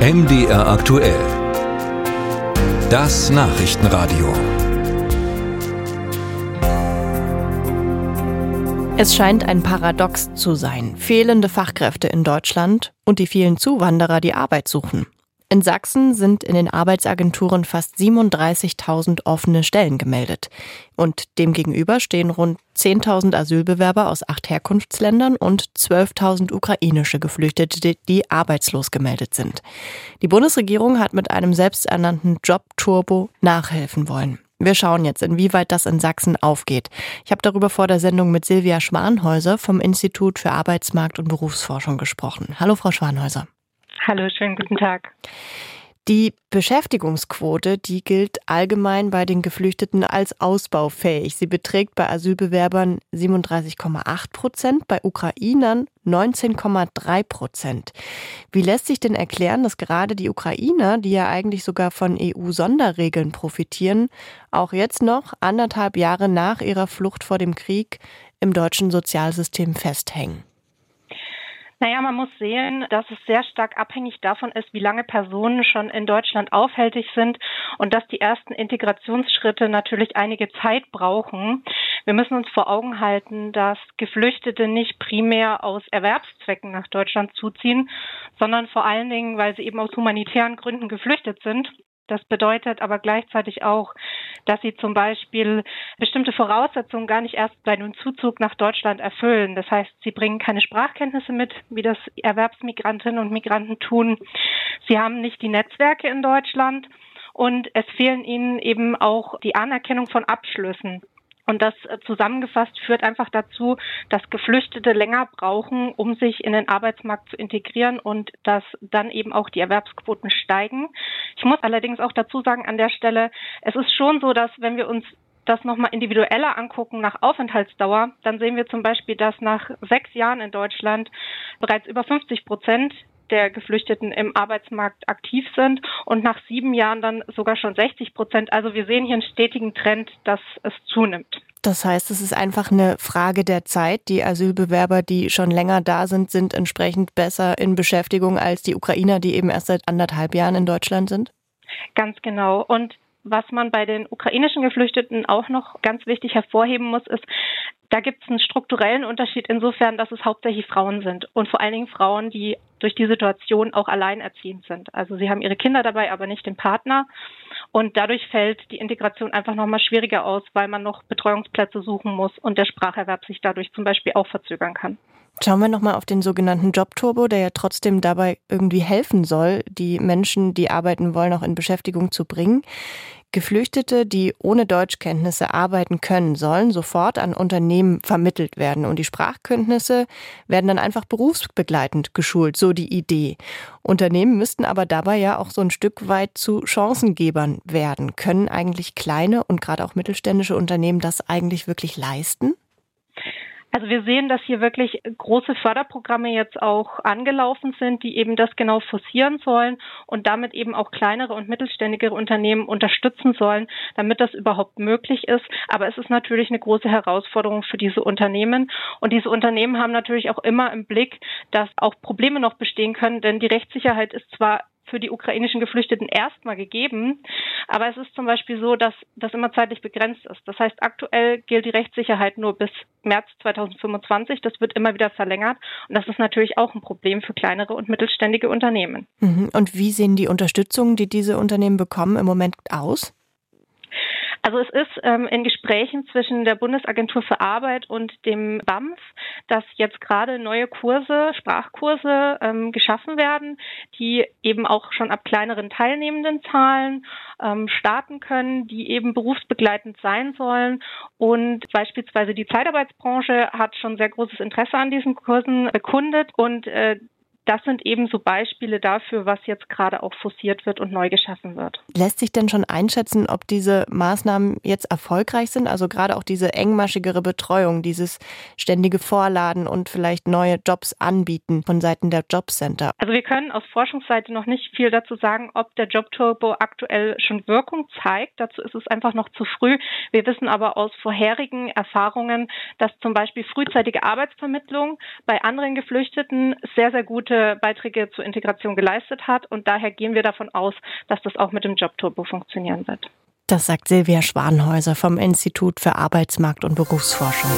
MDR aktuell. Das Nachrichtenradio. Es scheint ein Paradox zu sein. Fehlende Fachkräfte in Deutschland und die vielen Zuwanderer, die Arbeit suchen. In Sachsen sind in den Arbeitsagenturen fast 37.000 offene Stellen gemeldet. Und demgegenüber stehen rund 10.000 Asylbewerber aus acht Herkunftsländern und 12.000 ukrainische Geflüchtete, die arbeitslos gemeldet sind. Die Bundesregierung hat mit einem selbsternannten Job-Turbo nachhelfen wollen. Wir schauen jetzt, inwieweit das in Sachsen aufgeht. Ich habe darüber vor der Sendung mit Silvia Schwanhäuser vom Institut für Arbeitsmarkt und Berufsforschung gesprochen. Hallo, Frau Schwanhäuser. Hallo, schönen guten Tag. Die Beschäftigungsquote, die gilt allgemein bei den Geflüchteten als ausbaufähig. Sie beträgt bei Asylbewerbern 37,8 Prozent, bei Ukrainern 19,3 Prozent. Wie lässt sich denn erklären, dass gerade die Ukrainer, die ja eigentlich sogar von EU-Sonderregeln profitieren, auch jetzt noch anderthalb Jahre nach ihrer Flucht vor dem Krieg im deutschen Sozialsystem festhängen? Naja, man muss sehen, dass es sehr stark abhängig davon ist, wie lange Personen schon in Deutschland aufhältig sind und dass die ersten Integrationsschritte natürlich einige Zeit brauchen. Wir müssen uns vor Augen halten, dass Geflüchtete nicht primär aus Erwerbszwecken nach Deutschland zuziehen, sondern vor allen Dingen, weil sie eben aus humanitären Gründen geflüchtet sind das bedeutet aber gleichzeitig auch, dass sie zum Beispiel bestimmte Voraussetzungen gar nicht erst bei einem Zuzug nach Deutschland erfüllen. Das heißt, sie bringen keine Sprachkenntnisse mit, wie das Erwerbsmigrantinnen und Migranten tun. Sie haben nicht die Netzwerke in Deutschland und es fehlen ihnen eben auch die Anerkennung von Abschlüssen. Und das äh, zusammengefasst führt einfach dazu, dass Geflüchtete länger brauchen, um sich in den Arbeitsmarkt zu integrieren und dass dann eben auch die Erwerbsquoten steigen. Ich muss allerdings auch dazu sagen an der Stelle, es ist schon so, dass wenn wir uns das nochmal individueller angucken nach Aufenthaltsdauer, dann sehen wir zum Beispiel, dass nach sechs Jahren in Deutschland bereits über 50 Prozent der Geflüchteten im Arbeitsmarkt aktiv sind und nach sieben Jahren dann sogar schon 60 Prozent. Also wir sehen hier einen stetigen Trend, dass es zunimmt. Das heißt, es ist einfach eine Frage der Zeit. Die Asylbewerber, die schon länger da sind, sind entsprechend besser in Beschäftigung als die Ukrainer, die eben erst seit anderthalb Jahren in Deutschland sind? Ganz genau. Und was man bei den ukrainischen Geflüchteten auch noch ganz wichtig hervorheben muss, ist, da gibt es einen strukturellen Unterschied insofern, dass es hauptsächlich Frauen sind und vor allen Dingen Frauen, die durch die Situation auch alleinerziehend sind. Also sie haben ihre Kinder dabei, aber nicht den Partner. Und dadurch fällt die Integration einfach nochmal schwieriger aus, weil man noch Betreuungsplätze suchen muss und der Spracherwerb sich dadurch zum Beispiel auch verzögern kann. Schauen wir nochmal auf den sogenannten Jobturbo, der ja trotzdem dabei irgendwie helfen soll, die Menschen, die arbeiten wollen, auch in Beschäftigung zu bringen. Geflüchtete, die ohne Deutschkenntnisse arbeiten können, sollen sofort an Unternehmen vermittelt werden und die Sprachkenntnisse werden dann einfach berufsbegleitend geschult, so die Idee. Unternehmen müssten aber dabei ja auch so ein Stück weit zu Chancengebern werden. Können eigentlich kleine und gerade auch mittelständische Unternehmen das eigentlich wirklich leisten? Also wir sehen, dass hier wirklich große Förderprogramme jetzt auch angelaufen sind, die eben das genau forcieren sollen und damit eben auch kleinere und mittelständige Unternehmen unterstützen sollen, damit das überhaupt möglich ist. Aber es ist natürlich eine große Herausforderung für diese Unternehmen. Und diese Unternehmen haben natürlich auch immer im Blick, dass auch Probleme noch bestehen können, denn die Rechtssicherheit ist zwar für die ukrainischen Geflüchteten erstmal gegeben. Aber es ist zum Beispiel so, dass das immer zeitlich begrenzt ist. Das heißt, aktuell gilt die Rechtssicherheit nur bis März 2025. Das wird immer wieder verlängert. Und das ist natürlich auch ein Problem für kleinere und mittelständige Unternehmen. Mhm. Und wie sehen die Unterstützungen, die diese Unternehmen bekommen, im Moment aus? Also es ist ähm, in Gesprächen zwischen der Bundesagentur für Arbeit und dem BAMF, dass jetzt gerade neue Kurse, Sprachkurse ähm, geschaffen werden, die eben auch schon ab kleineren teilnehmenden Zahlen ähm, starten können, die eben berufsbegleitend sein sollen. Und beispielsweise die Zeitarbeitsbranche hat schon sehr großes Interesse an diesen Kursen bekundet und äh, das sind eben so Beispiele dafür, was jetzt gerade auch forciert wird und neu geschaffen wird. Lässt sich denn schon einschätzen, ob diese Maßnahmen jetzt erfolgreich sind? Also gerade auch diese engmaschigere Betreuung, dieses ständige Vorladen und vielleicht neue Jobs anbieten von Seiten der Jobcenter? Also wir können aus Forschungsseite noch nicht viel dazu sagen, ob der Jobturbo aktuell schon Wirkung zeigt. Dazu ist es einfach noch zu früh. Wir wissen aber aus vorherigen Erfahrungen, dass zum Beispiel frühzeitige Arbeitsvermittlung bei anderen Geflüchteten sehr, sehr gute Beiträge zur Integration geleistet hat. Und daher gehen wir davon aus, dass das auch mit dem Jobturbo funktionieren wird. Das sagt Silvia Schwanhäuser vom Institut für Arbeitsmarkt und Berufsforschung.